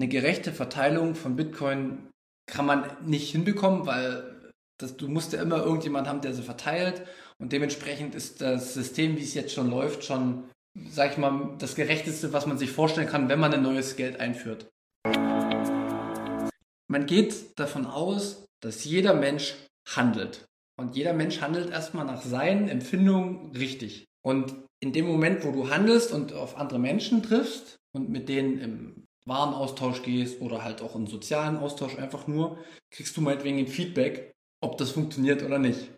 eine gerechte Verteilung von Bitcoin kann man nicht hinbekommen, weil das, du musst ja immer irgendjemand haben, der sie verteilt. Und dementsprechend ist das System, wie es jetzt schon läuft, schon, sag ich mal, das gerechteste, was man sich vorstellen kann, wenn man ein neues Geld einführt. Man geht davon aus, dass jeder Mensch handelt. Und jeder Mensch handelt erstmal nach seinen Empfindungen richtig. Und in dem Moment, wo du handelst und auf andere Menschen triffst und mit denen im Warenaustausch gehst oder halt auch im sozialen Austausch einfach nur, kriegst du meinetwegen ein Feedback, ob das funktioniert oder nicht.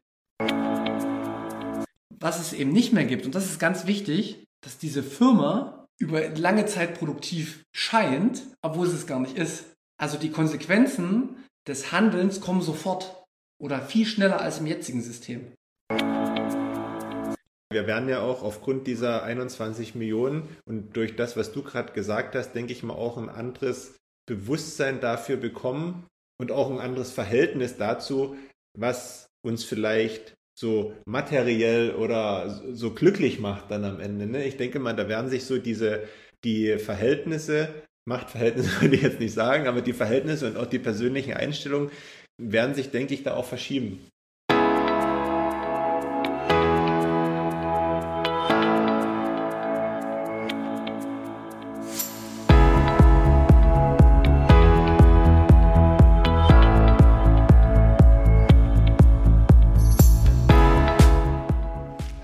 Was es eben nicht mehr gibt, und das ist ganz wichtig, dass diese Firma über lange Zeit produktiv scheint, obwohl es es gar nicht ist. Also die Konsequenzen des Handelns kommen sofort oder viel schneller als im jetzigen System. Wir werden ja auch aufgrund dieser 21 Millionen und durch das, was du gerade gesagt hast, denke ich mal auch ein anderes Bewusstsein dafür bekommen und auch ein anderes Verhältnis dazu, was uns vielleicht so materiell oder so glücklich macht dann am Ende. Ne? Ich denke mal, da werden sich so diese, die Verhältnisse, Machtverhältnisse würde ich jetzt nicht sagen, aber die Verhältnisse und auch die persönlichen Einstellungen werden sich, denke ich, da auch verschieben.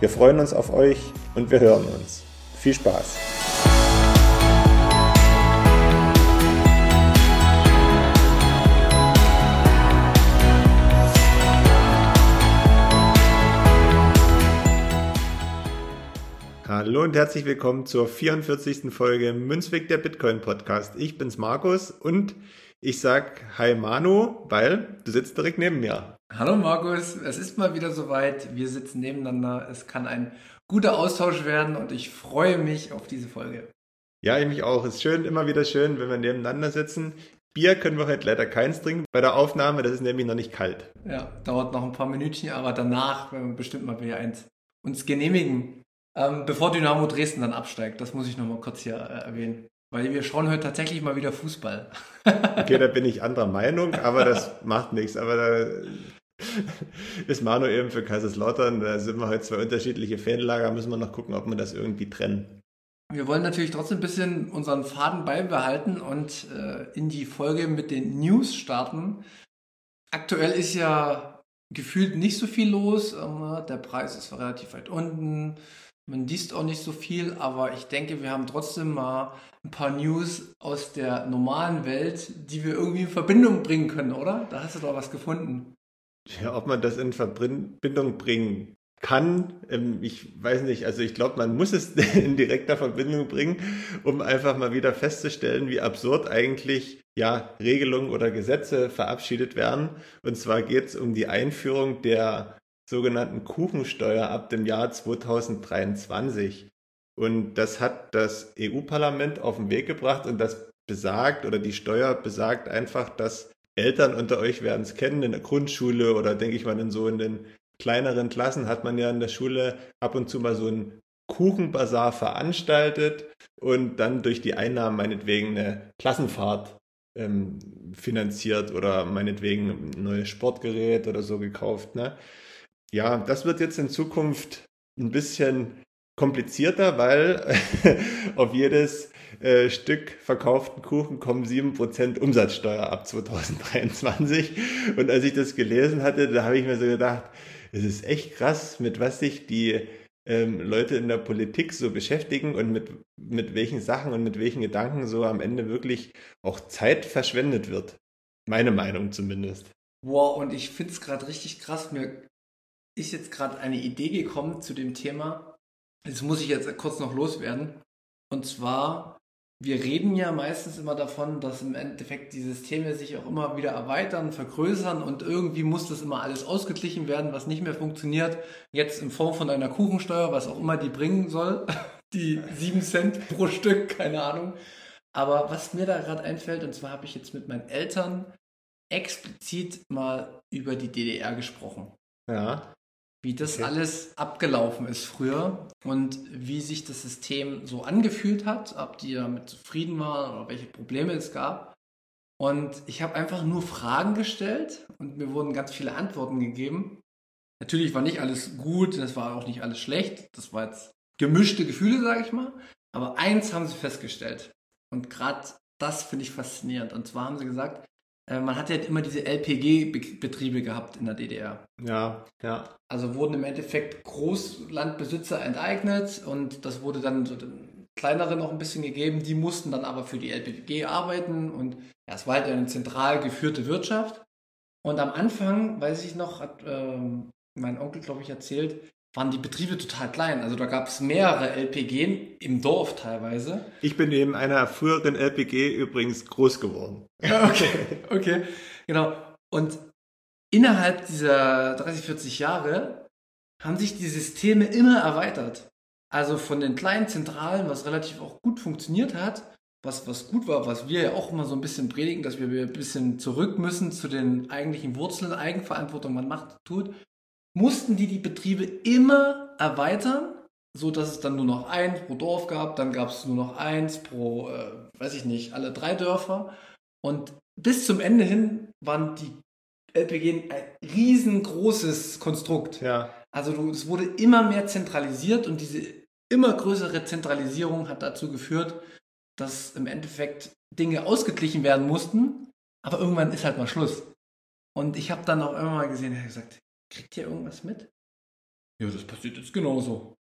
Wir freuen uns auf euch und wir hören uns. Viel Spaß! Hallo und herzlich willkommen zur 44. Folge Münzweg der Bitcoin Podcast. Ich bin's Markus und ich sag Hi Manu, weil du sitzt direkt neben mir. Hallo Markus, es ist mal wieder soweit. Wir sitzen nebeneinander. Es kann ein guter Austausch werden und ich freue mich auf diese Folge. Ja, ich mich auch. Es ist schön, immer wieder schön, wenn wir nebeneinander sitzen. Bier können wir heute leider keins trinken bei der Aufnahme, das ist nämlich noch nicht kalt. Ja, dauert noch ein paar Minütchen, aber danach werden wir bestimmt mal Bier eins uns genehmigen. Ähm, bevor Dynamo Dresden dann absteigt, das muss ich noch mal kurz hier äh, erwähnen. Weil wir schauen heute tatsächlich mal wieder Fußball. okay, da bin ich anderer Meinung, aber das macht nichts. Aber da ist Manu eben für Kaiserslautern. Da sind wir heute zwei unterschiedliche Fanlager. Müssen wir noch gucken, ob wir das irgendwie trennen. Wir wollen natürlich trotzdem ein bisschen unseren Faden beibehalten und äh, in die Folge mit den News starten. Aktuell ist ja gefühlt nicht so viel los. Der Preis ist relativ weit unten. Man liest auch nicht so viel, aber ich denke, wir haben trotzdem mal ein paar News aus der normalen Welt, die wir irgendwie in Verbindung bringen können, oder? Da hast du doch was gefunden. Ja, ob man das in Verbindung bringen kann, ähm, ich weiß nicht. Also ich glaube, man muss es in direkter Verbindung bringen, um einfach mal wieder festzustellen, wie absurd eigentlich ja Regelungen oder Gesetze verabschiedet werden. Und zwar geht es um die Einführung der sogenannten Kuchensteuer ab dem Jahr 2023. Und das hat das EU-Parlament auf den Weg gebracht und das besagt oder die Steuer besagt einfach, dass Eltern unter euch werden es kennen, in der Grundschule oder denke ich mal in so in den kleineren Klassen hat man ja in der Schule ab und zu mal so einen Kuchenbazar veranstaltet und dann durch die Einnahmen meinetwegen eine Klassenfahrt ähm, finanziert oder meinetwegen ein neues Sportgerät oder so gekauft. Ne? ja, das wird jetzt in Zukunft ein bisschen komplizierter, weil auf jedes äh, Stück verkauften Kuchen kommen 7% Umsatzsteuer ab 2023. Und als ich das gelesen hatte, da habe ich mir so gedacht, es ist echt krass, mit was sich die ähm, Leute in der Politik so beschäftigen und mit, mit welchen Sachen und mit welchen Gedanken so am Ende wirklich auch Zeit verschwendet wird. Meine Meinung zumindest. Wow, und ich finde es gerade richtig krass. Mir ist jetzt gerade eine Idee gekommen zu dem Thema. Das muss ich jetzt kurz noch loswerden. Und zwar wir reden ja meistens immer davon, dass im Endeffekt die Systeme sich auch immer wieder erweitern, vergrößern und irgendwie muss das immer alles ausgeglichen werden, was nicht mehr funktioniert. Jetzt in Form von einer Kuchensteuer, was auch immer die bringen soll. Die 7 Cent pro Stück, keine Ahnung. Aber was mir da gerade einfällt, und zwar habe ich jetzt mit meinen Eltern explizit mal über die DDR gesprochen. Ja. Wie das okay. alles abgelaufen ist früher und wie sich das System so angefühlt hat, ob die damit zufrieden waren oder welche Probleme es gab. Und ich habe einfach nur Fragen gestellt und mir wurden ganz viele Antworten gegeben. Natürlich war nicht alles gut, das war auch nicht alles schlecht. Das war jetzt gemischte Gefühle, sage ich mal. Aber eins haben sie festgestellt. Und gerade das finde ich faszinierend. Und zwar haben sie gesagt, man hat ja immer diese LPG-Betriebe gehabt in der DDR. Ja, ja. Also wurden im Endeffekt Großlandbesitzer enteignet und das wurde dann so den kleinere noch ein bisschen gegeben. Die mussten dann aber für die LPG arbeiten und ja, es war halt eine zentral geführte Wirtschaft. Und am Anfang, weiß ich noch, hat ähm, mein Onkel, glaube ich, erzählt, waren die Betriebe total klein. Also da gab es mehrere LPG im Dorf teilweise. Ich bin neben einer früheren LPG übrigens groß geworden. okay, okay, genau. Und innerhalb dieser 30, 40 Jahre haben sich die Systeme immer erweitert. Also von den kleinen Zentralen, was relativ auch gut funktioniert hat, was, was gut war, was wir ja auch immer so ein bisschen predigen, dass wir ein bisschen zurück müssen zu den eigentlichen Wurzeln, Eigenverantwortung, man macht, tut, mussten die die Betriebe immer erweitern, so dass es dann nur noch eins pro Dorf gab, dann gab es nur noch eins pro, äh, weiß ich nicht, alle drei Dörfer. Und bis zum Ende hin waren die LPG ein riesengroßes Konstrukt. Ja. Also du, es wurde immer mehr zentralisiert und diese immer größere Zentralisierung hat dazu geführt, dass im Endeffekt Dinge ausgeglichen werden mussten, aber irgendwann ist halt mal Schluss. Und ich habe dann auch immer mal gesehen, er hat gesagt, Kriegt ihr irgendwas mit? Ja, das passiert jetzt genauso.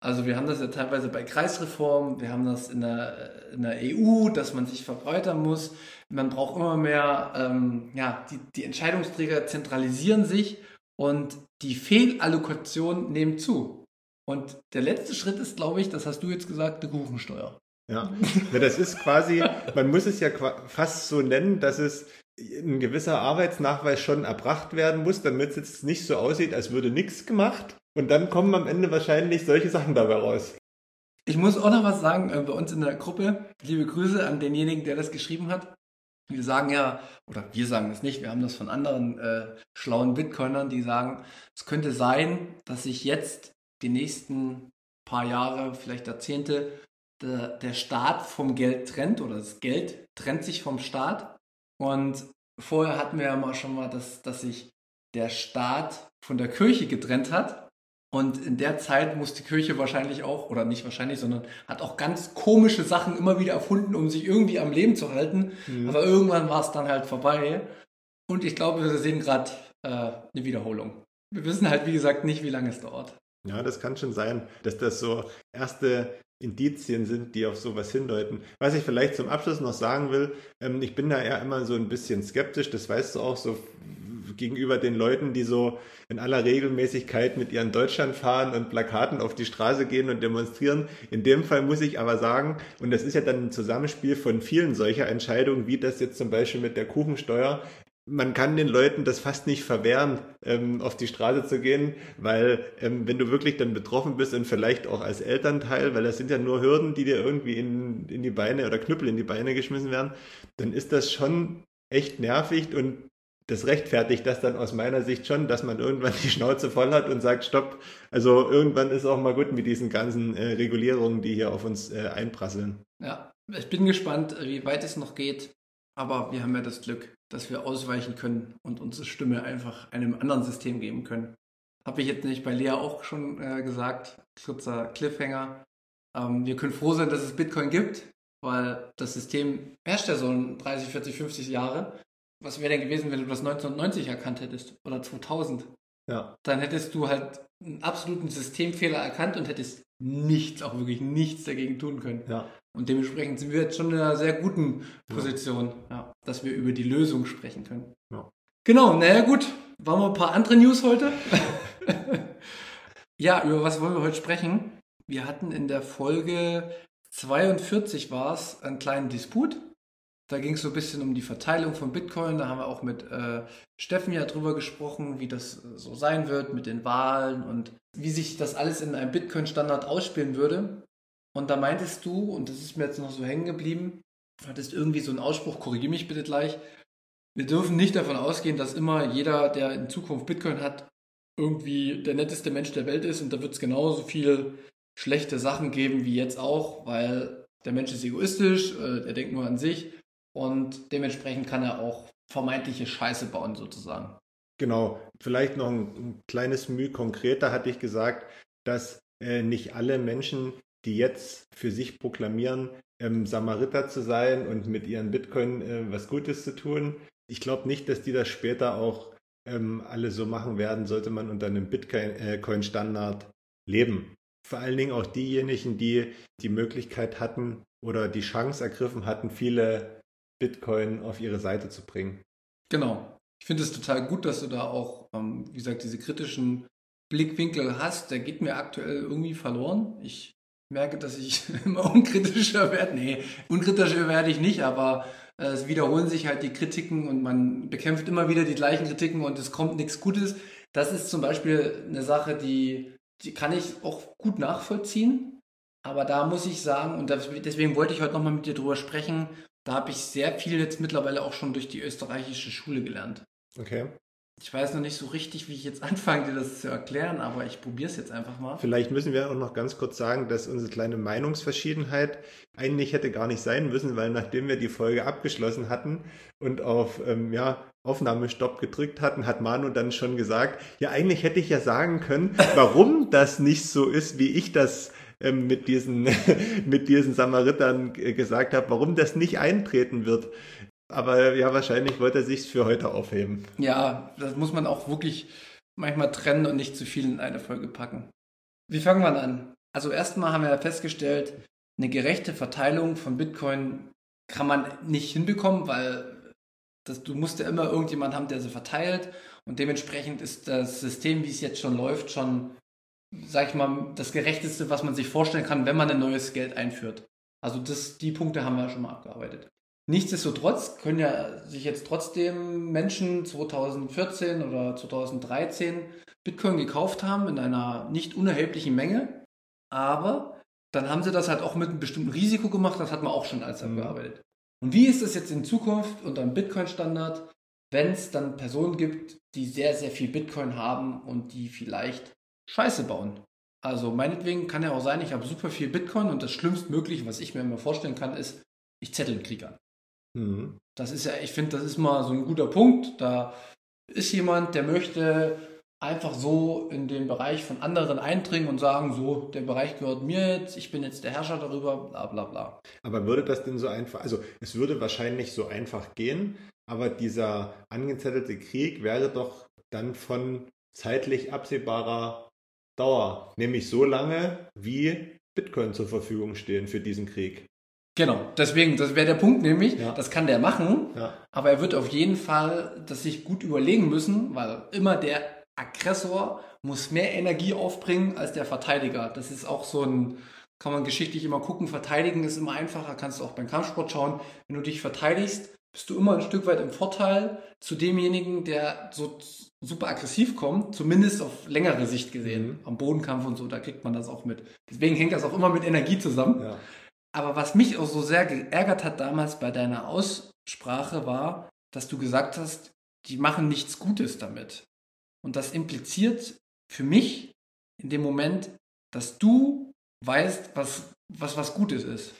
Also wir haben das ja teilweise bei Kreisreformen, wir haben das in der, in der EU, dass man sich verbreitern muss. Man braucht immer mehr, ähm, ja, die, die Entscheidungsträger zentralisieren sich und die Fehlallokation nehmen zu. Und der letzte Schritt ist, glaube ich, das hast du jetzt gesagt, eine Kuchensteuer. Ja. ja, das ist quasi, man muss es ja fast so nennen, dass es ein gewisser Arbeitsnachweis schon erbracht werden muss, damit es jetzt nicht so aussieht, als würde nichts gemacht. Und dann kommen am Ende wahrscheinlich solche Sachen dabei raus. Ich muss auch noch was sagen, äh, bei uns in der Gruppe, liebe Grüße an denjenigen, der das geschrieben hat. Wir sagen ja, oder wir sagen das nicht, wir haben das von anderen äh, schlauen Bitcoinern, die sagen, es könnte sein, dass sich jetzt die nächsten paar Jahre, vielleicht Jahrzehnte, der, der Staat vom Geld trennt oder das Geld trennt sich vom Staat und vorher hatten wir ja mal schon mal, dass, dass sich der Staat von der Kirche getrennt hat. Und in der Zeit muss die Kirche wahrscheinlich auch, oder nicht wahrscheinlich, sondern hat auch ganz komische Sachen immer wieder erfunden, um sich irgendwie am Leben zu halten. Mhm. Aber irgendwann war es dann halt vorbei. Und ich glaube, wir sehen gerade äh, eine Wiederholung. Wir wissen halt, wie gesagt, nicht, wie lange es dauert. Ja, das kann schon sein, dass das so erste Indizien sind, die auf sowas hindeuten. Was ich vielleicht zum Abschluss noch sagen will, ähm, ich bin da ja immer so ein bisschen skeptisch, das weißt du auch so gegenüber den Leuten, die so in aller Regelmäßigkeit mit ihren Deutschlandfahren und Plakaten auf die Straße gehen und demonstrieren. In dem Fall muss ich aber sagen, und das ist ja dann ein Zusammenspiel von vielen solcher Entscheidungen, wie das jetzt zum Beispiel mit der Kuchensteuer, man kann den Leuten das fast nicht verwehren, ähm, auf die Straße zu gehen, weil ähm, wenn du wirklich dann betroffen bist und vielleicht auch als Elternteil, weil das sind ja nur Hürden, die dir irgendwie in, in die Beine oder Knüppel in die Beine geschmissen werden, dann ist das schon echt nervig und das rechtfertigt das dann aus meiner Sicht schon, dass man irgendwann die Schnauze voll hat und sagt, stopp, also irgendwann ist auch mal gut mit diesen ganzen äh, Regulierungen, die hier auf uns äh, einprasseln. Ja, ich bin gespannt, wie weit es noch geht, aber wir haben ja das Glück, dass wir ausweichen können und unsere Stimme einfach einem anderen System geben können. Habe ich jetzt nicht bei Lea auch schon äh, gesagt, kurzer Cliffhanger. Ähm, wir können froh sein, dass es Bitcoin gibt, weil das System herrscht ja so 30, 40, 50 Jahre. Was wäre denn gewesen, wenn du das 1990 erkannt hättest oder 2000? Ja. Dann hättest du halt einen absoluten Systemfehler erkannt und hättest nichts, auch wirklich nichts dagegen tun können. Ja. Und dementsprechend sind wir jetzt schon in einer sehr guten Position, ja. Ja, dass wir über die Lösung sprechen können. Ja. Genau, naja gut, waren wir ein paar andere News heute. ja, über was wollen wir heute sprechen? Wir hatten in der Folge 42 war es, einen kleinen Disput. Da ging es so ein bisschen um die Verteilung von Bitcoin. Da haben wir auch mit äh, Steffen ja drüber gesprochen, wie das äh, so sein wird mit den Wahlen und wie sich das alles in einem Bitcoin-Standard ausspielen würde. Und da meintest du, und das ist mir jetzt noch so hängen geblieben, hattest irgendwie so einen Ausspruch, korrigiere mich bitte gleich, wir dürfen nicht davon ausgehen, dass immer jeder, der in Zukunft Bitcoin hat, irgendwie der netteste Mensch der Welt ist. Und da wird es genauso viel schlechte Sachen geben wie jetzt auch, weil der Mensch ist egoistisch, äh, er denkt nur an sich. Und dementsprechend kann er auch vermeintliche Scheiße bauen sozusagen. Genau, vielleicht noch ein, ein kleines Mühe konkreter hatte ich gesagt, dass äh, nicht alle Menschen, die jetzt für sich proklamieren, ähm, Samariter zu sein und mit ihren Bitcoin äh, was Gutes zu tun. Ich glaube nicht, dass die das später auch ähm, alle so machen werden, sollte man unter einem Bitcoin-Standard äh, leben. Vor allen Dingen auch diejenigen, die die Möglichkeit hatten oder die Chance ergriffen hatten, viele Bitcoin auf ihre Seite zu bringen. Genau. Ich finde es total gut, dass du da auch, ähm, wie gesagt, diese kritischen Blickwinkel hast. Der geht mir aktuell irgendwie verloren. Ich merke, dass ich immer unkritischer werde. Nee, unkritischer werde ich nicht, aber äh, es wiederholen sich halt die Kritiken und man bekämpft immer wieder die gleichen Kritiken und es kommt nichts Gutes. Das ist zum Beispiel eine Sache, die, die kann ich auch gut nachvollziehen. Aber da muss ich sagen, und deswegen wollte ich heute nochmal mit dir drüber sprechen, da habe ich sehr viel jetzt mittlerweile auch schon durch die österreichische Schule gelernt. Okay. Ich weiß noch nicht so richtig, wie ich jetzt anfange, dir das zu erklären, aber ich probiere es jetzt einfach mal. Vielleicht müssen wir auch noch ganz kurz sagen, dass unsere kleine Meinungsverschiedenheit eigentlich hätte gar nicht sein müssen, weil nachdem wir die Folge abgeschlossen hatten und auf ähm, ja, Aufnahmestopp gedrückt hatten, hat Manu dann schon gesagt, ja eigentlich hätte ich ja sagen können, warum das nicht so ist, wie ich das ähm, mit diesen, mit diesen Samaritern gesagt habe, warum das nicht eintreten wird. Aber ja, wahrscheinlich wollte er sich für heute aufheben. Ja, das muss man auch wirklich manchmal trennen und nicht zu viel in eine Folge packen. Wie fangen wir an? Also erstmal haben wir festgestellt, eine gerechte Verteilung von Bitcoin kann man nicht hinbekommen, weil das, du musst ja immer irgendjemand haben, der sie verteilt. Und dementsprechend ist das System, wie es jetzt schon läuft, schon, sag ich mal, das gerechteste, was man sich vorstellen kann, wenn man ein neues Geld einführt. Also das, die Punkte haben wir schon mal abgearbeitet. Nichtsdestotrotz können ja sich jetzt trotzdem Menschen 2014 oder 2013 Bitcoin gekauft haben in einer nicht unerheblichen Menge, aber dann haben sie das halt auch mit einem bestimmten Risiko gemacht, das hat man auch schon als mhm. abgearbeitet. Und wie ist es jetzt in Zukunft unter einem Bitcoin-Standard, wenn es dann Personen gibt, die sehr, sehr viel Bitcoin haben und die vielleicht Scheiße bauen? Also meinetwegen kann ja auch sein, ich habe super viel Bitcoin und das Schlimmstmögliche, was ich mir immer vorstellen kann, ist, ich zettel einen Krieg an. Mhm. Das ist ja, ich finde, das ist mal so ein guter Punkt. Da ist jemand, der möchte einfach so in den Bereich von anderen eindringen und sagen, so, der Bereich gehört mir jetzt, ich bin jetzt der Herrscher darüber, bla bla bla. Aber würde das denn so einfach, also es würde wahrscheinlich so einfach gehen, aber dieser angezettelte Krieg wäre doch dann von zeitlich absehbarer Dauer, nämlich so lange, wie Bitcoin zur Verfügung stehen für diesen Krieg. Genau, deswegen, das wäre der Punkt nämlich, ja. das kann der machen, ja. aber er wird auf jeden Fall das sich gut überlegen müssen, weil immer der Aggressor muss mehr Energie aufbringen als der Verteidiger. Das ist auch so ein, kann man geschichtlich immer gucken, verteidigen ist immer einfacher, kannst du auch beim Kampfsport schauen. Wenn du dich verteidigst, bist du immer ein Stück weit im Vorteil zu demjenigen, der so super aggressiv kommt, zumindest auf längere Sicht gesehen. Mhm. Am Bodenkampf und so, da kriegt man das auch mit. Deswegen hängt das auch immer mit Energie zusammen. Ja. Aber was mich auch so sehr geärgert hat damals bei deiner Aussprache war, dass du gesagt hast, die machen nichts Gutes damit. Und das impliziert für mich in dem Moment, dass du weißt, was was, was Gutes ist.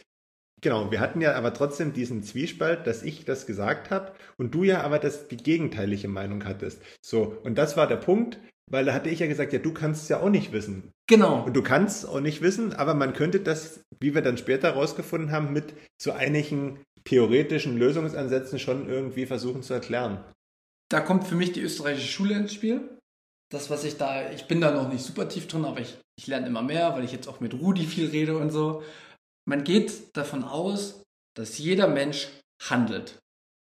Genau, wir hatten ja aber trotzdem diesen Zwiespalt, dass ich das gesagt habe und du ja aber das, die gegenteilige Meinung hattest. So, und das war der Punkt, weil da hatte ich ja gesagt, ja, du kannst es ja auch nicht wissen. Genau. Und du kannst es auch nicht wissen, aber man könnte das, wie wir dann später herausgefunden haben, mit so einigen theoretischen Lösungsansätzen schon irgendwie versuchen zu erklären. Da kommt für mich die österreichische Schule ins Spiel. Das, was ich da, ich bin da noch nicht super tief drin, aber ich, ich lerne immer mehr, weil ich jetzt auch mit Rudi viel rede und so. Man geht davon aus, dass jeder Mensch handelt.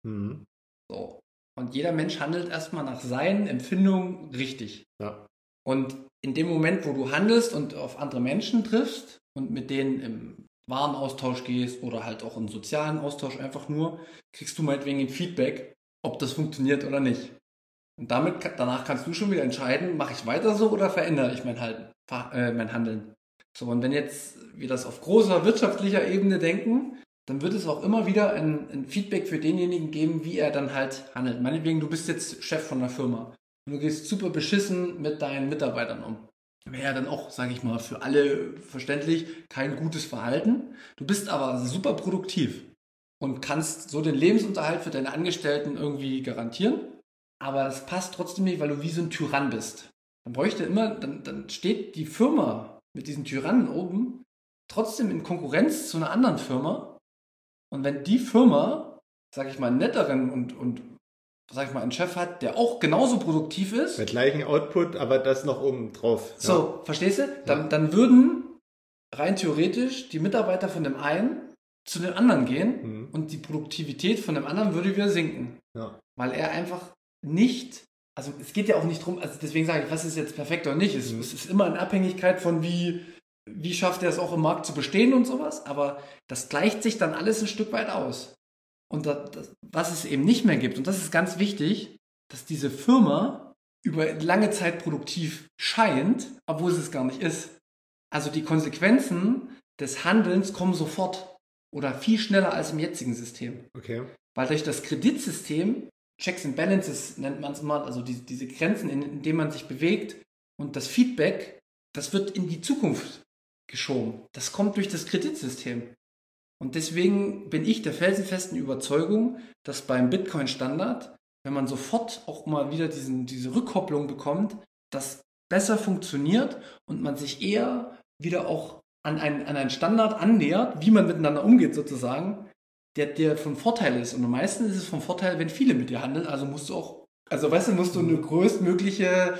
Mhm. So. Und jeder Mensch handelt erstmal nach seinen Empfindungen richtig. Ja. Und in dem Moment, wo du handelst und auf andere Menschen triffst und mit denen im Warenaustausch gehst oder halt auch in sozialen Austausch einfach nur, kriegst du meinetwegen ein Feedback, ob das funktioniert oder nicht. Und damit, danach kannst du schon wieder entscheiden, mache ich weiter so oder verändere ich mein, halt, äh, mein Handeln. So, und wenn jetzt wir das auf großer wirtschaftlicher Ebene denken, dann wird es auch immer wieder ein, ein, Feedback für denjenigen geben, wie er dann halt handelt. Meinetwegen, du bist jetzt Chef von einer Firma und du gehst super beschissen mit deinen Mitarbeitern um. Wäre ja dann auch, sage ich mal, für alle verständlich kein gutes Verhalten. Du bist aber super produktiv und kannst so den Lebensunterhalt für deine Angestellten irgendwie garantieren. Aber es passt trotzdem nicht, weil du wie so ein Tyrann bist. Dann bräuchte immer, dann, dann steht die Firma mit diesen Tyrannen oben trotzdem in Konkurrenz zu einer anderen Firma. Und wenn die Firma, sag ich mal, netteren und, und sag ich mal, einen Chef hat, der auch genauso produktiv ist. Mit gleichen Output, aber das noch oben drauf. Ja. So, verstehst du? Dann, ja. dann würden rein theoretisch die Mitarbeiter von dem einen zu dem anderen gehen mhm. und die Produktivität von dem anderen würde wieder sinken. Ja. Weil er einfach nicht, also es geht ja auch nicht drum, also deswegen sage ich, was ist jetzt perfekt oder nicht. Es, mhm. es ist immer in Abhängigkeit von wie, wie schafft er es auch im Markt zu bestehen und sowas, aber das gleicht sich dann alles ein Stück weit aus. Und das, das, was es eben nicht mehr gibt, und das ist ganz wichtig, dass diese Firma über lange Zeit produktiv scheint, obwohl es es gar nicht ist. Also die Konsequenzen des Handelns kommen sofort oder viel schneller als im jetzigen System. Okay. Weil durch das Kreditsystem, Checks and Balances nennt man es mal, also die, diese Grenzen, in, in denen man sich bewegt und das Feedback, das wird in die Zukunft geschoben. Das kommt durch das Kreditsystem. Und deswegen bin ich der felsenfesten Überzeugung, dass beim Bitcoin-Standard, wenn man sofort auch mal wieder diesen, diese Rückkopplung bekommt, das besser funktioniert und man sich eher wieder auch an, ein, an einen Standard annähert, wie man miteinander umgeht sozusagen, der dir von Vorteil ist. Und am meisten ist es von Vorteil, wenn viele mit dir handeln. Also musst du auch, also weißt du, musst du eine größtmögliche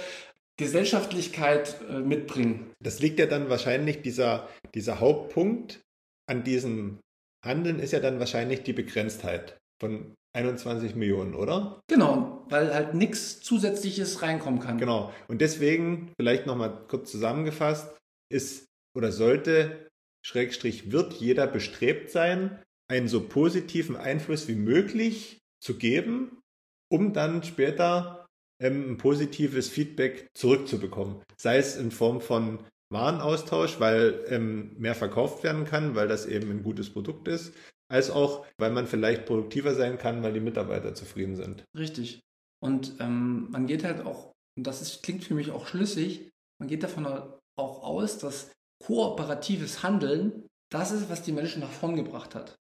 Gesellschaftlichkeit äh, mitbringen. Das liegt ja dann wahrscheinlich, dieser, dieser Hauptpunkt an diesem Handeln ist ja dann wahrscheinlich die Begrenztheit von 21 Millionen, oder? Genau, weil halt nichts Zusätzliches reinkommen kann. Genau. Und deswegen, vielleicht nochmal kurz zusammengefasst, ist oder sollte, Schrägstrich, wird jeder bestrebt sein, einen so positiven Einfluss wie möglich zu geben, um dann später ähm, ein positives Feedback zurückzubekommen. Sei es in Form von Warenaustausch, weil ähm, mehr verkauft werden kann, weil das eben ein gutes Produkt ist, als auch, weil man vielleicht produktiver sein kann, weil die Mitarbeiter zufrieden sind. Richtig. Und ähm, man geht halt auch, und das ist, klingt für mich auch schlüssig, man geht davon auch aus, dass kooperatives Handeln das ist, was die Menschen nach vorn gebracht hat.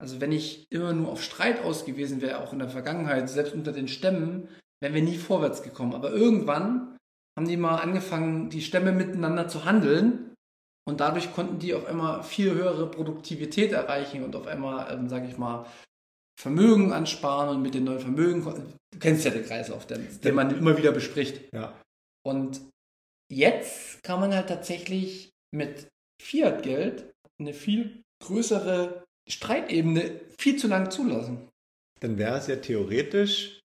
Also wenn ich immer nur auf Streit ausgewiesen wäre, auch in der Vergangenheit, selbst unter den Stämmen, wären wir nie vorwärts gekommen. Aber irgendwann haben die mal angefangen, die Stämme miteinander zu handeln und dadurch konnten die auf einmal viel höhere Produktivität erreichen und auf einmal, ähm, sage ich mal, Vermögen ansparen und mit den neuen Vermögen, du kennst ja den Kreislauf, den, den man immer wieder bespricht. Ja. Und jetzt kann man halt tatsächlich mit Fiat-Geld eine viel größere Streitebene viel zu lang zulassen. Dann wäre es ja theoretisch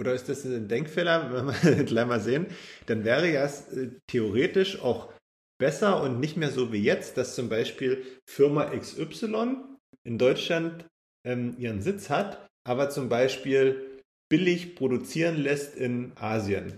oder ist das ein Denkfehler, wenn wir gleich mal sehen, dann wäre ja äh, theoretisch auch besser und nicht mehr so wie jetzt, dass zum Beispiel Firma XY in Deutschland ähm, ihren Sitz hat, aber zum Beispiel billig produzieren lässt in Asien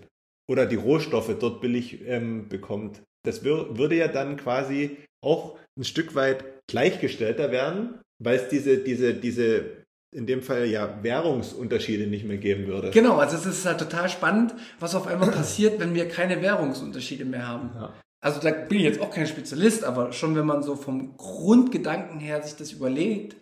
oder die Rohstoffe dort billig ähm, bekommt. Das würde ja dann quasi auch ein Stück weit gleichgestellter werden, weil es diese, diese, diese in dem Fall ja Währungsunterschiede nicht mehr geben würde. Genau, also es ist halt total spannend, was auf einmal passiert, wenn wir keine Währungsunterschiede mehr haben. Ja. Also da bin ich jetzt auch kein Spezialist, aber schon wenn man so vom Grundgedanken her sich das überlegt,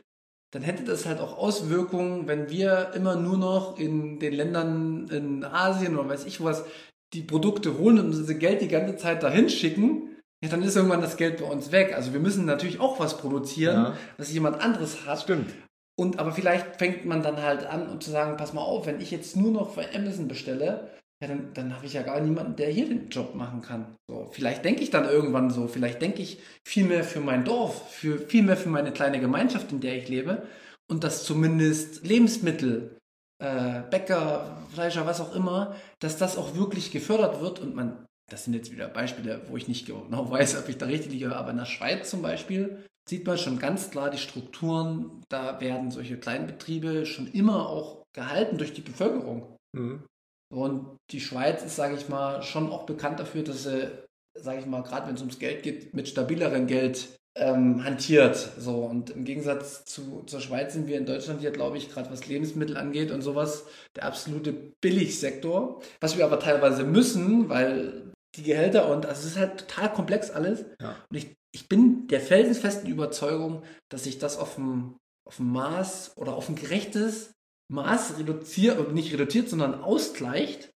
dann hätte das halt auch Auswirkungen, wenn wir immer nur noch in den Ländern in Asien oder weiß ich was die Produkte holen und unser Geld die ganze Zeit dahin schicken, ja, dann ist irgendwann das Geld bei uns weg. Also wir müssen natürlich auch was produzieren, ja. was jemand anderes hat. Stimmt. Und aber vielleicht fängt man dann halt an, um zu sagen, pass mal auf, wenn ich jetzt nur noch für Amazon bestelle, ja, dann, dann habe ich ja gar niemanden, der hier den Job machen kann. So, vielleicht denke ich dann irgendwann so, vielleicht denke ich viel mehr für mein Dorf, für viel mehr für meine kleine Gemeinschaft, in der ich lebe. Und dass zumindest Lebensmittel, äh, Bäcker, Fleischer, was auch immer, dass das auch wirklich gefördert wird und man, das sind jetzt wieder Beispiele, wo ich nicht genau weiß, ob ich da richtig liege, aber in der Schweiz zum Beispiel sieht man schon ganz klar die Strukturen. Da werden solche Kleinbetriebe schon immer auch gehalten durch die Bevölkerung. Mhm. Und die Schweiz ist, sage ich mal, schon auch bekannt dafür, dass sie, sage ich mal, gerade wenn es ums Geld geht, mit stabilerem Geld ähm, hantiert. So und im Gegensatz zu, zur Schweiz sind wir in Deutschland hier, glaube ich, gerade was Lebensmittel angeht und sowas, der absolute Billigsektor. Was wir aber teilweise müssen, weil die Gehälter und also es ist halt total komplex alles. Ja. Und ich, ich bin der felsenfesten Überzeugung, dass sich das auf dem, auf dem Maß oder auf ein gerechtes Maß reduziert, und nicht reduziert, sondern ausgleicht,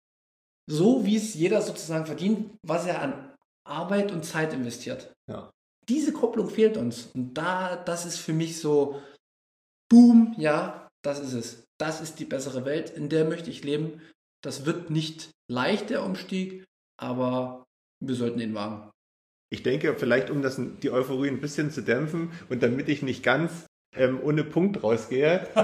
so wie es jeder sozusagen verdient, was er an Arbeit und Zeit investiert. Ja. Diese Kopplung fehlt uns. Und da, das ist für mich so, boom, ja, das ist es. Das ist die bessere Welt, in der möchte ich leben. Das wird nicht leicht, der Umstieg, aber wir sollten ihn wagen. Ich denke, vielleicht um das, die Euphorie ein bisschen zu dämpfen und damit ich nicht ganz ähm, ohne Punkt rausgehe,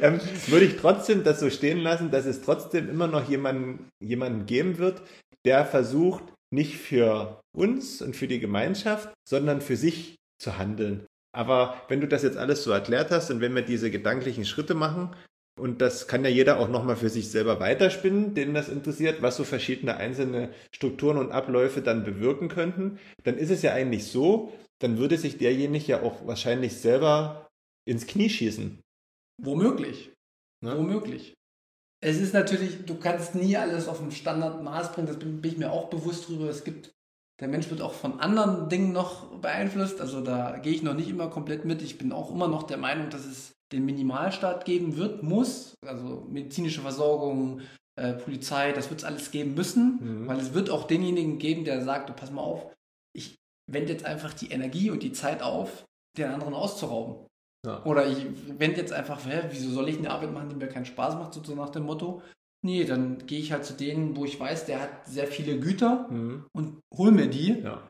ähm, würde ich trotzdem das so stehen lassen, dass es trotzdem immer noch jemanden, jemanden geben wird, der versucht, nicht für uns und für die Gemeinschaft, sondern für sich zu handeln. Aber wenn du das jetzt alles so erklärt hast und wenn wir diese gedanklichen Schritte machen, und das kann ja jeder auch nochmal für sich selber weiterspinnen, den das interessiert, was so verschiedene einzelne Strukturen und Abläufe dann bewirken könnten, dann ist es ja eigentlich so, dann würde sich derjenige ja auch wahrscheinlich selber ins Knie schießen. Womöglich. Ne? Womöglich. Es ist natürlich, du kannst nie alles auf ein Standardmaß bringen, das bin, bin ich mir auch bewusst drüber. Es gibt, der Mensch wird auch von anderen Dingen noch beeinflusst, also da gehe ich noch nicht immer komplett mit. Ich bin auch immer noch der Meinung, dass es den Minimalstaat geben wird, muss, also medizinische Versorgung, äh, Polizei, das wird es alles geben müssen, mhm. weil es wird auch denjenigen geben, der sagt, du pass mal auf, ich wende jetzt einfach die Energie und die Zeit auf, den anderen auszurauben. Ja. Oder ich wende jetzt einfach, hä, wieso soll ich eine Arbeit machen, die mir keinen Spaß macht, so nach dem Motto. Nee, dann gehe ich halt zu denen, wo ich weiß, der hat sehr viele Güter mhm. und hol mir die. Ja.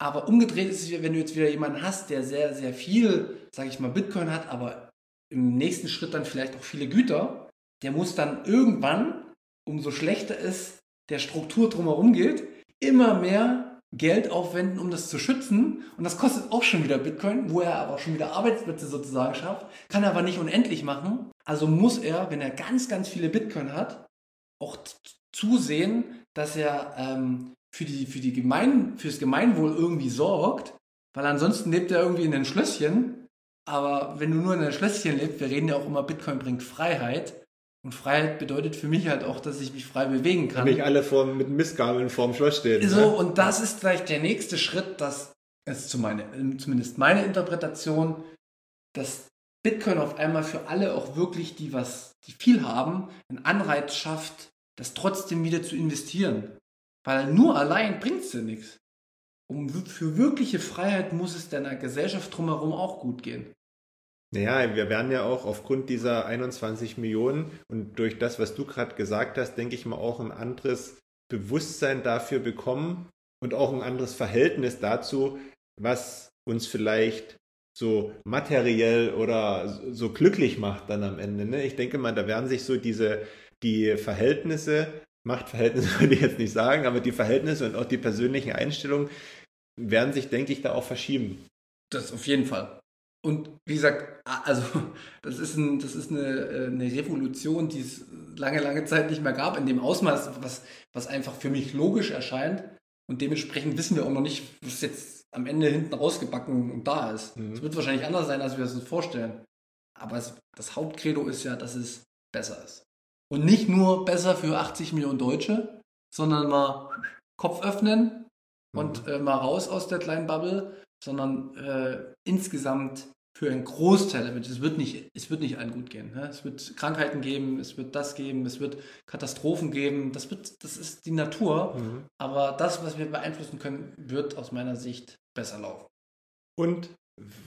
Aber umgedreht ist es, wenn du jetzt wieder jemanden hast, der sehr, sehr viel, sage ich mal, Bitcoin hat, aber im nächsten Schritt dann vielleicht auch viele Güter, der muss dann irgendwann, umso schlechter es der Struktur drumherum geht, immer mehr Geld aufwenden, um das zu schützen. Und das kostet auch schon wieder Bitcoin, wo er aber schon wieder Arbeitsplätze sozusagen schafft. Kann er aber nicht unendlich machen. Also muss er, wenn er ganz, ganz viele Bitcoin hat, auch zusehen, dass er ähm, für, die, für die Gemein, fürs Gemeinwohl irgendwie sorgt. Weil ansonsten lebt er irgendwie in einem Schlösschen. Aber wenn du nur in einem Schlösschen lebst, wir reden ja auch immer, Bitcoin bringt Freiheit. Und Freiheit bedeutet für mich halt auch, dass ich mich frei bewegen kann. Nicht alle vor, mit Missgabeln vorm Schloss stehen. So, ne? und das ist vielleicht der nächste Schritt, dass es zu meine, zumindest meine Interpretation, dass Bitcoin auf einmal für alle auch wirklich, die was, die viel haben, einen Anreiz schafft, das trotzdem wieder zu investieren. Weil nur allein bringt es ja nichts. Um, für wirkliche Freiheit muss es deiner Gesellschaft drumherum auch gut gehen. Naja, wir werden ja auch aufgrund dieser 21 Millionen und durch das, was du gerade gesagt hast, denke ich mal auch ein anderes Bewusstsein dafür bekommen und auch ein anderes Verhältnis dazu, was uns vielleicht so materiell oder so glücklich macht dann am Ende. Ne? Ich denke mal, da werden sich so diese, die Verhältnisse, Machtverhältnisse würde ich jetzt nicht sagen, aber die Verhältnisse und auch die persönlichen Einstellungen werden sich, denke ich, da auch verschieben. Das auf jeden Fall. Und wie gesagt, also das ist, ein, das ist eine, äh, eine Revolution, die es lange, lange Zeit nicht mehr gab, in dem Ausmaß, was, was einfach für mich logisch erscheint. Und dementsprechend wissen wir auch noch nicht, was jetzt am Ende hinten rausgebacken und da ist. Mhm. Es mhm. wird wahrscheinlich anders sein, als wir es uns vorstellen. Aber es, das Hauptcredo ist ja, dass es besser ist. Und nicht nur besser für 80 Millionen Deutsche, sondern mal Kopf öffnen und mhm. äh, mal raus aus der kleinen Bubble sondern äh, insgesamt für einen Großteil damit. Es wird nicht, es wird nicht allen gut gehen. Ne? Es wird Krankheiten geben, es wird das geben, es wird Katastrophen geben. Das wird, das ist die Natur. Mhm. Aber das, was wir beeinflussen können, wird aus meiner Sicht besser laufen. Und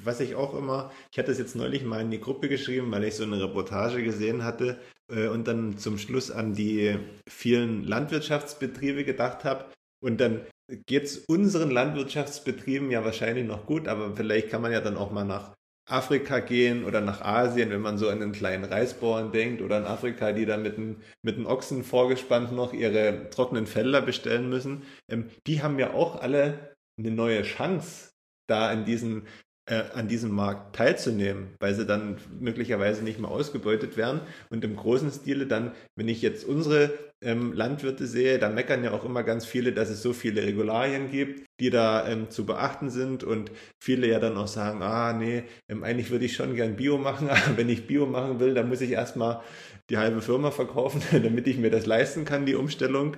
was ich auch immer, ich hatte es jetzt neulich mal in die Gruppe geschrieben, weil ich so eine Reportage gesehen hatte äh, und dann zum Schluss an die vielen Landwirtschaftsbetriebe gedacht habe. Und dann geht es unseren Landwirtschaftsbetrieben ja wahrscheinlich noch gut, aber vielleicht kann man ja dann auch mal nach Afrika gehen oder nach Asien, wenn man so an den kleinen Reisbauern denkt oder in Afrika, die da mit den, mit Ochsen vorgespannt noch ihre trockenen Felder bestellen müssen. Ähm, die haben ja auch alle eine neue Chance da in diesen an diesem Markt teilzunehmen, weil sie dann möglicherweise nicht mehr ausgebeutet werden. Und im großen Stile dann, wenn ich jetzt unsere ähm, Landwirte sehe, da meckern ja auch immer ganz viele, dass es so viele Regularien gibt, die da ähm, zu beachten sind und viele ja dann auch sagen, ah nee, ähm, eigentlich würde ich schon gern Bio machen, aber wenn ich Bio machen will, dann muss ich erstmal die halbe Firma verkaufen, damit ich mir das leisten kann, die Umstellung.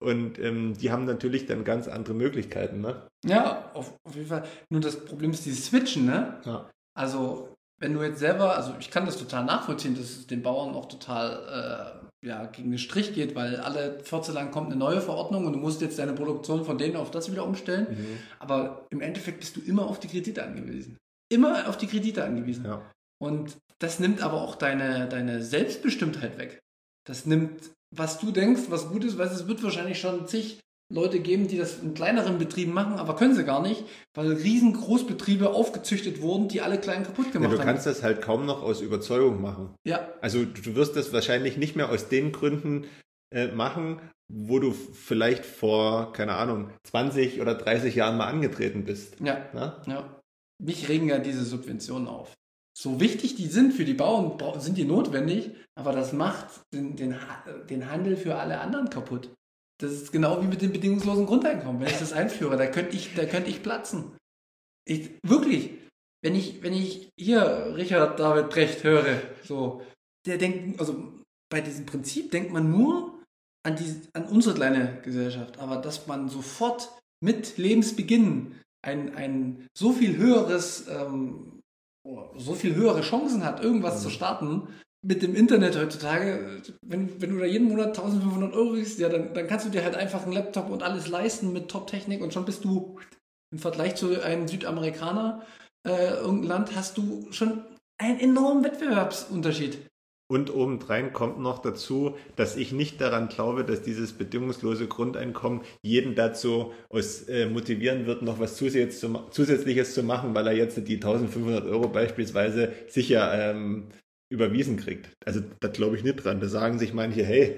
Und ähm, die haben natürlich dann ganz andere Möglichkeiten, ne? Ja, auf, auf jeden Fall. Nur das Problem ist dieses Switchen, ne? Ja. Also, wenn du jetzt selber, also ich kann das total nachvollziehen, dass es den Bauern auch total äh, ja, gegen den Strich geht, weil alle 14 lang kommt eine neue Verordnung und du musst jetzt deine Produktion von denen auf das wieder umstellen. Mhm. Aber im Endeffekt bist du immer auf die Kredite angewiesen. Immer auf die Kredite angewiesen. Ja. Und das nimmt aber auch deine, deine Selbstbestimmtheit weg. Das nimmt was du denkst, was gut ist, weil es wird wahrscheinlich schon zig Leute geben, die das in kleineren Betrieben machen, aber können sie gar nicht, weil riesengroßbetriebe aufgezüchtet wurden, die alle klein kaputt gemacht ja, haben. Du kannst das halt kaum noch aus Überzeugung machen. Ja. Also du wirst das wahrscheinlich nicht mehr aus den Gründen äh, machen, wo du vielleicht vor, keine Ahnung, 20 oder 30 Jahren mal angetreten bist. Ja. Na? ja. Mich regen ja diese Subventionen auf so wichtig die sind für die Bauern, sind die notwendig, aber das macht den, den, den Handel für alle anderen kaputt. Das ist genau wie mit dem bedingungslosen Grundeinkommen. Wenn ich das einführe, da könnte ich, da könnte ich platzen. Ich, wirklich, wenn ich, wenn ich hier Richard David Brecht höre, so, der denkt, also bei diesem Prinzip denkt man nur an, die, an unsere kleine Gesellschaft, aber dass man sofort mit Lebensbeginn ein, ein so viel höheres ähm, so viel höhere Chancen hat, irgendwas mhm. zu starten, mit dem Internet heutzutage, wenn, wenn du da jeden Monat 1500 Euro kriegst, ja, dann, dann kannst du dir halt einfach einen Laptop und alles leisten mit Top-Technik und schon bist du im Vergleich zu einem Südamerikaner, äh, irgendein Land, hast du schon einen enormen Wettbewerbsunterschied. Und obendrein kommt noch dazu, dass ich nicht daran glaube, dass dieses bedingungslose Grundeinkommen jeden dazu aus, äh, motivieren wird, noch was Zusätzliches zu, Zusätzliches zu machen, weil er jetzt die 1500 Euro beispielsweise sicher ähm, überwiesen kriegt. Also da glaube ich nicht dran. Da sagen sich manche, hey.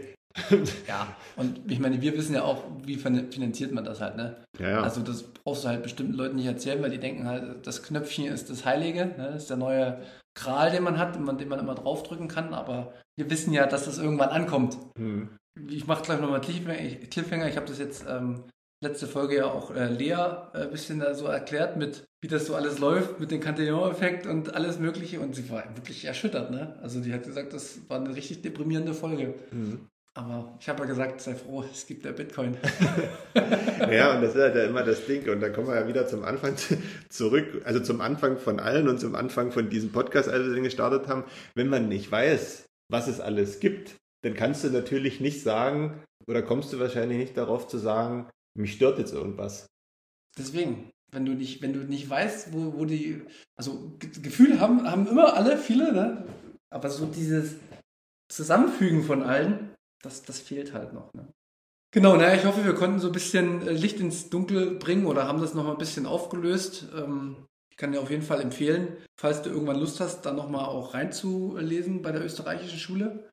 ja, und ich meine, wir wissen ja auch, wie finanziert man das halt, ne? Ja, ja. Also das brauchst du halt bestimmten Leuten nicht erzählen, weil die denken halt, das Knöpfchen ist das Heilige, ne? das ist der neue Kral, den man hat, den man, den man immer draufdrücken kann, aber wir wissen ja, dass das irgendwann ankommt. Mhm. Ich mache gleich nochmal Cliffhanger. Ich habe das jetzt ähm, letzte Folge ja auch äh, Lea ein äh, bisschen so erklärt, mit wie das so alles läuft, mit dem Cantillon-Effekt und alles Mögliche. Und sie war wirklich erschüttert. Ne? Also die hat gesagt, das war eine richtig deprimierende Folge. Mhm. Aber ich habe ja gesagt, sei froh, es gibt ja Bitcoin. ja, und das ist halt ja immer das Ding. Und da kommen wir ja wieder zum Anfang zurück, also zum Anfang von allen und zum Anfang von diesem Podcast, als wir den gestartet haben. Wenn man nicht weiß, was es alles gibt, dann kannst du natürlich nicht sagen, oder kommst du wahrscheinlich nicht darauf zu sagen, mich stört jetzt irgendwas. Deswegen, wenn du nicht, wenn du nicht weißt, wo, wo die, also Gefühle haben, haben immer alle, viele, ne? Aber so dieses Zusammenfügen von allen, das, das fehlt halt noch. Ne? Genau, naja, ich hoffe, wir konnten so ein bisschen äh, Licht ins Dunkel bringen oder haben das nochmal ein bisschen aufgelöst. Ähm, ich kann dir auf jeden Fall empfehlen, falls du irgendwann Lust hast, da nochmal auch reinzulesen bei der österreichischen Schule.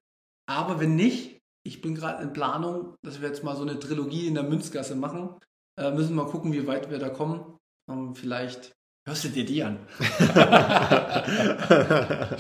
Aber wenn nicht, ich bin gerade in Planung, dass wir jetzt mal so eine Trilogie in der Münzgasse machen. Äh, müssen mal gucken, wie weit wir da kommen. Ähm, vielleicht hörst du dir die an.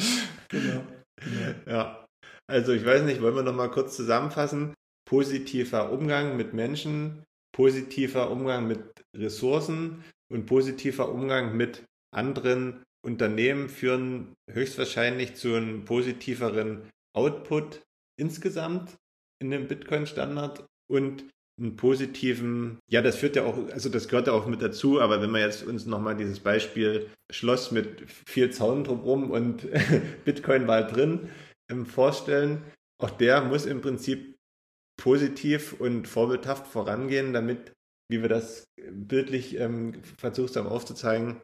genau. genau. Ja. Also ich weiß nicht, wollen wir noch mal kurz zusammenfassen? Positiver Umgang mit Menschen, positiver Umgang mit Ressourcen und positiver Umgang mit anderen Unternehmen führen höchstwahrscheinlich zu einem positiveren Output insgesamt in dem Bitcoin-Standard und einen positiven, ja, das führt ja auch, also das gehört ja auch mit dazu, aber wenn wir jetzt uns nochmal dieses Beispiel Schloss mit viel Zaun drumherum und Bitcoin war drin, vorstellen. Auch der muss im Prinzip positiv und vorbildhaft vorangehen, damit, wie wir das bildlich ähm, versucht haben aufzuzeigen,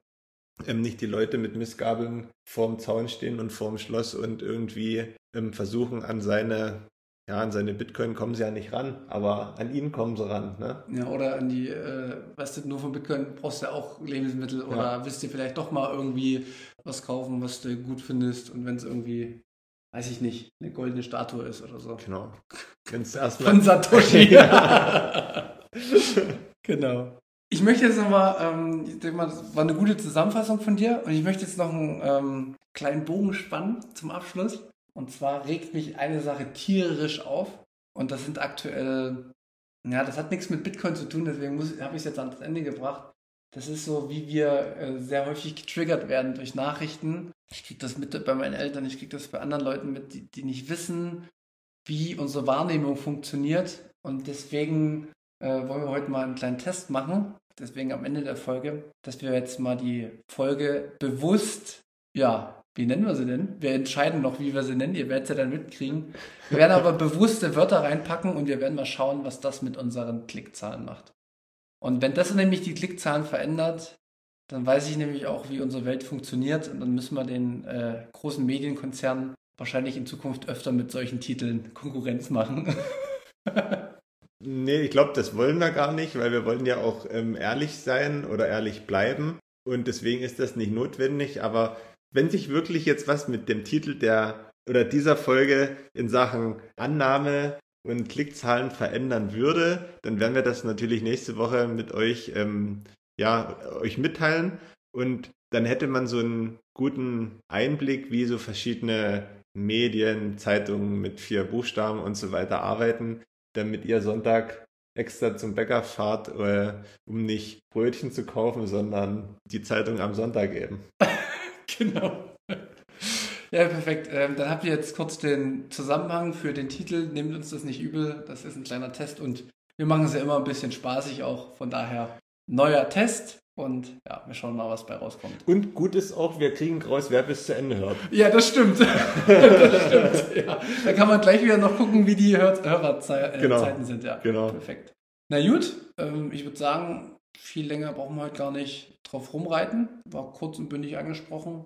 ähm, nicht die Leute mit Missgabeln vorm Zaun stehen und vorm Schloss und irgendwie ähm, versuchen an seine ja, an seine Bitcoin kommen sie ja nicht ran, aber an ihn kommen sie ran. Ne? Ja, oder an die, äh, weißt du, nur von Bitcoin brauchst du ja auch Lebensmittel oder ja. willst du vielleicht doch mal irgendwie was kaufen, was du gut findest und wenn es irgendwie weiß ich nicht, eine goldene Statue ist oder so. Genau. Von Satoshi. genau. Ich möchte jetzt nochmal, ähm, ich denke mal, das war eine gute Zusammenfassung von dir und ich möchte jetzt noch einen ähm, kleinen Bogen spannen zum Abschluss. Und zwar regt mich eine Sache tierisch auf und das sind aktuell, ja, das hat nichts mit Bitcoin zu tun, deswegen habe ich es jetzt ans Ende gebracht. Das ist so, wie wir äh, sehr häufig getriggert werden durch Nachrichten. Ich kriege das mit bei meinen Eltern, ich kriege das bei anderen Leuten mit, die, die nicht wissen, wie unsere Wahrnehmung funktioniert. Und deswegen äh, wollen wir heute mal einen kleinen Test machen deswegen am Ende der Folge, dass wir jetzt mal die Folge bewusst, ja, wie nennen wir sie denn? Wir entscheiden noch, wie wir sie nennen. Ihr werdet sie dann mitkriegen. Wir werden aber bewusste Wörter reinpacken und wir werden mal schauen, was das mit unseren Klickzahlen macht. Und wenn das nämlich die Klickzahlen verändert, dann weiß ich nämlich auch, wie unsere Welt funktioniert und dann müssen wir den äh, großen Medienkonzernen wahrscheinlich in Zukunft öfter mit solchen Titeln Konkurrenz machen. Nee, ich glaube, das wollen wir gar nicht, weil wir wollen ja auch ähm, ehrlich sein oder ehrlich bleiben. Und deswegen ist das nicht notwendig. Aber wenn sich wirklich jetzt was mit dem Titel der oder dieser Folge in Sachen Annahme und Klickzahlen verändern würde, dann werden wir das natürlich nächste Woche mit euch, ähm, ja, euch mitteilen. Und dann hätte man so einen guten Einblick, wie so verschiedene Medien, Zeitungen mit vier Buchstaben und so weiter arbeiten damit ihr Sonntag extra zum Bäcker fahrt, äh, um nicht Brötchen zu kaufen, sondern die Zeitung am Sonntag eben. genau. Ja, perfekt. Ähm, dann habt ihr jetzt kurz den Zusammenhang für den Titel. Nehmt uns das nicht übel. Das ist ein kleiner Test und wir machen es ja immer ein bisschen spaßig auch. Von daher neuer Test. Und ja, wir schauen mal, was bei rauskommt. Und gut ist auch, wir kriegen raus, wer bis zu Ende hört. Ja, das stimmt. das stimmt. Ja. Da kann man gleich wieder noch gucken, wie die Hör Hörerzeiten äh, genau. sind. Ja, genau. Perfekt. Na gut, ähm, ich würde sagen, viel länger brauchen wir heute gar nicht drauf rumreiten. War kurz und bündig angesprochen.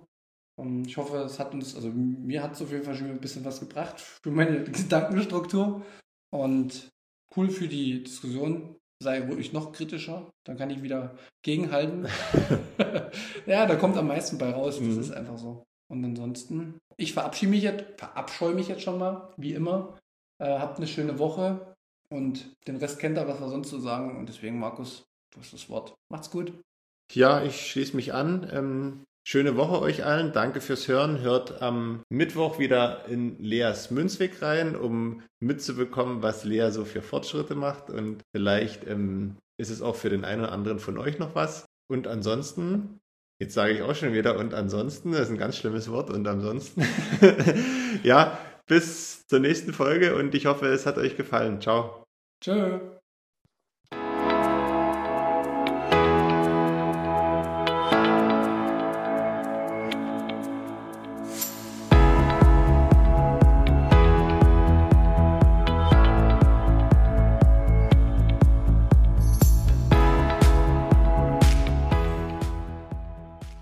Und ähm, ich hoffe, es hat uns, also mir hat es auf jeden Fall schon ein bisschen was gebracht für meine Gedankenstruktur. Und cool für die Diskussion sei ruhig noch kritischer, dann kann ich wieder gegenhalten. ja, da kommt am meisten bei raus, das mhm. ist einfach so. Und ansonsten, ich verabschiede mich jetzt, verabscheue mich jetzt schon mal, wie immer. Äh, habt eine schöne Woche und den Rest kennt ihr, was wir sonst so sagen. Und deswegen, Markus, du hast das Wort. Macht's gut. Ja, ich schließe mich an. Ähm, Schöne Woche euch allen. Danke fürs Hören. Hört am Mittwoch wieder in Leas Münzweg rein, um mitzubekommen, was Lea so für Fortschritte macht. Und vielleicht ähm, ist es auch für den einen oder anderen von euch noch was. Und ansonsten, jetzt sage ich auch schon wieder, und ansonsten, das ist ein ganz schlimmes Wort, und ansonsten, ja, bis zur nächsten Folge und ich hoffe, es hat euch gefallen. Ciao. Tschö.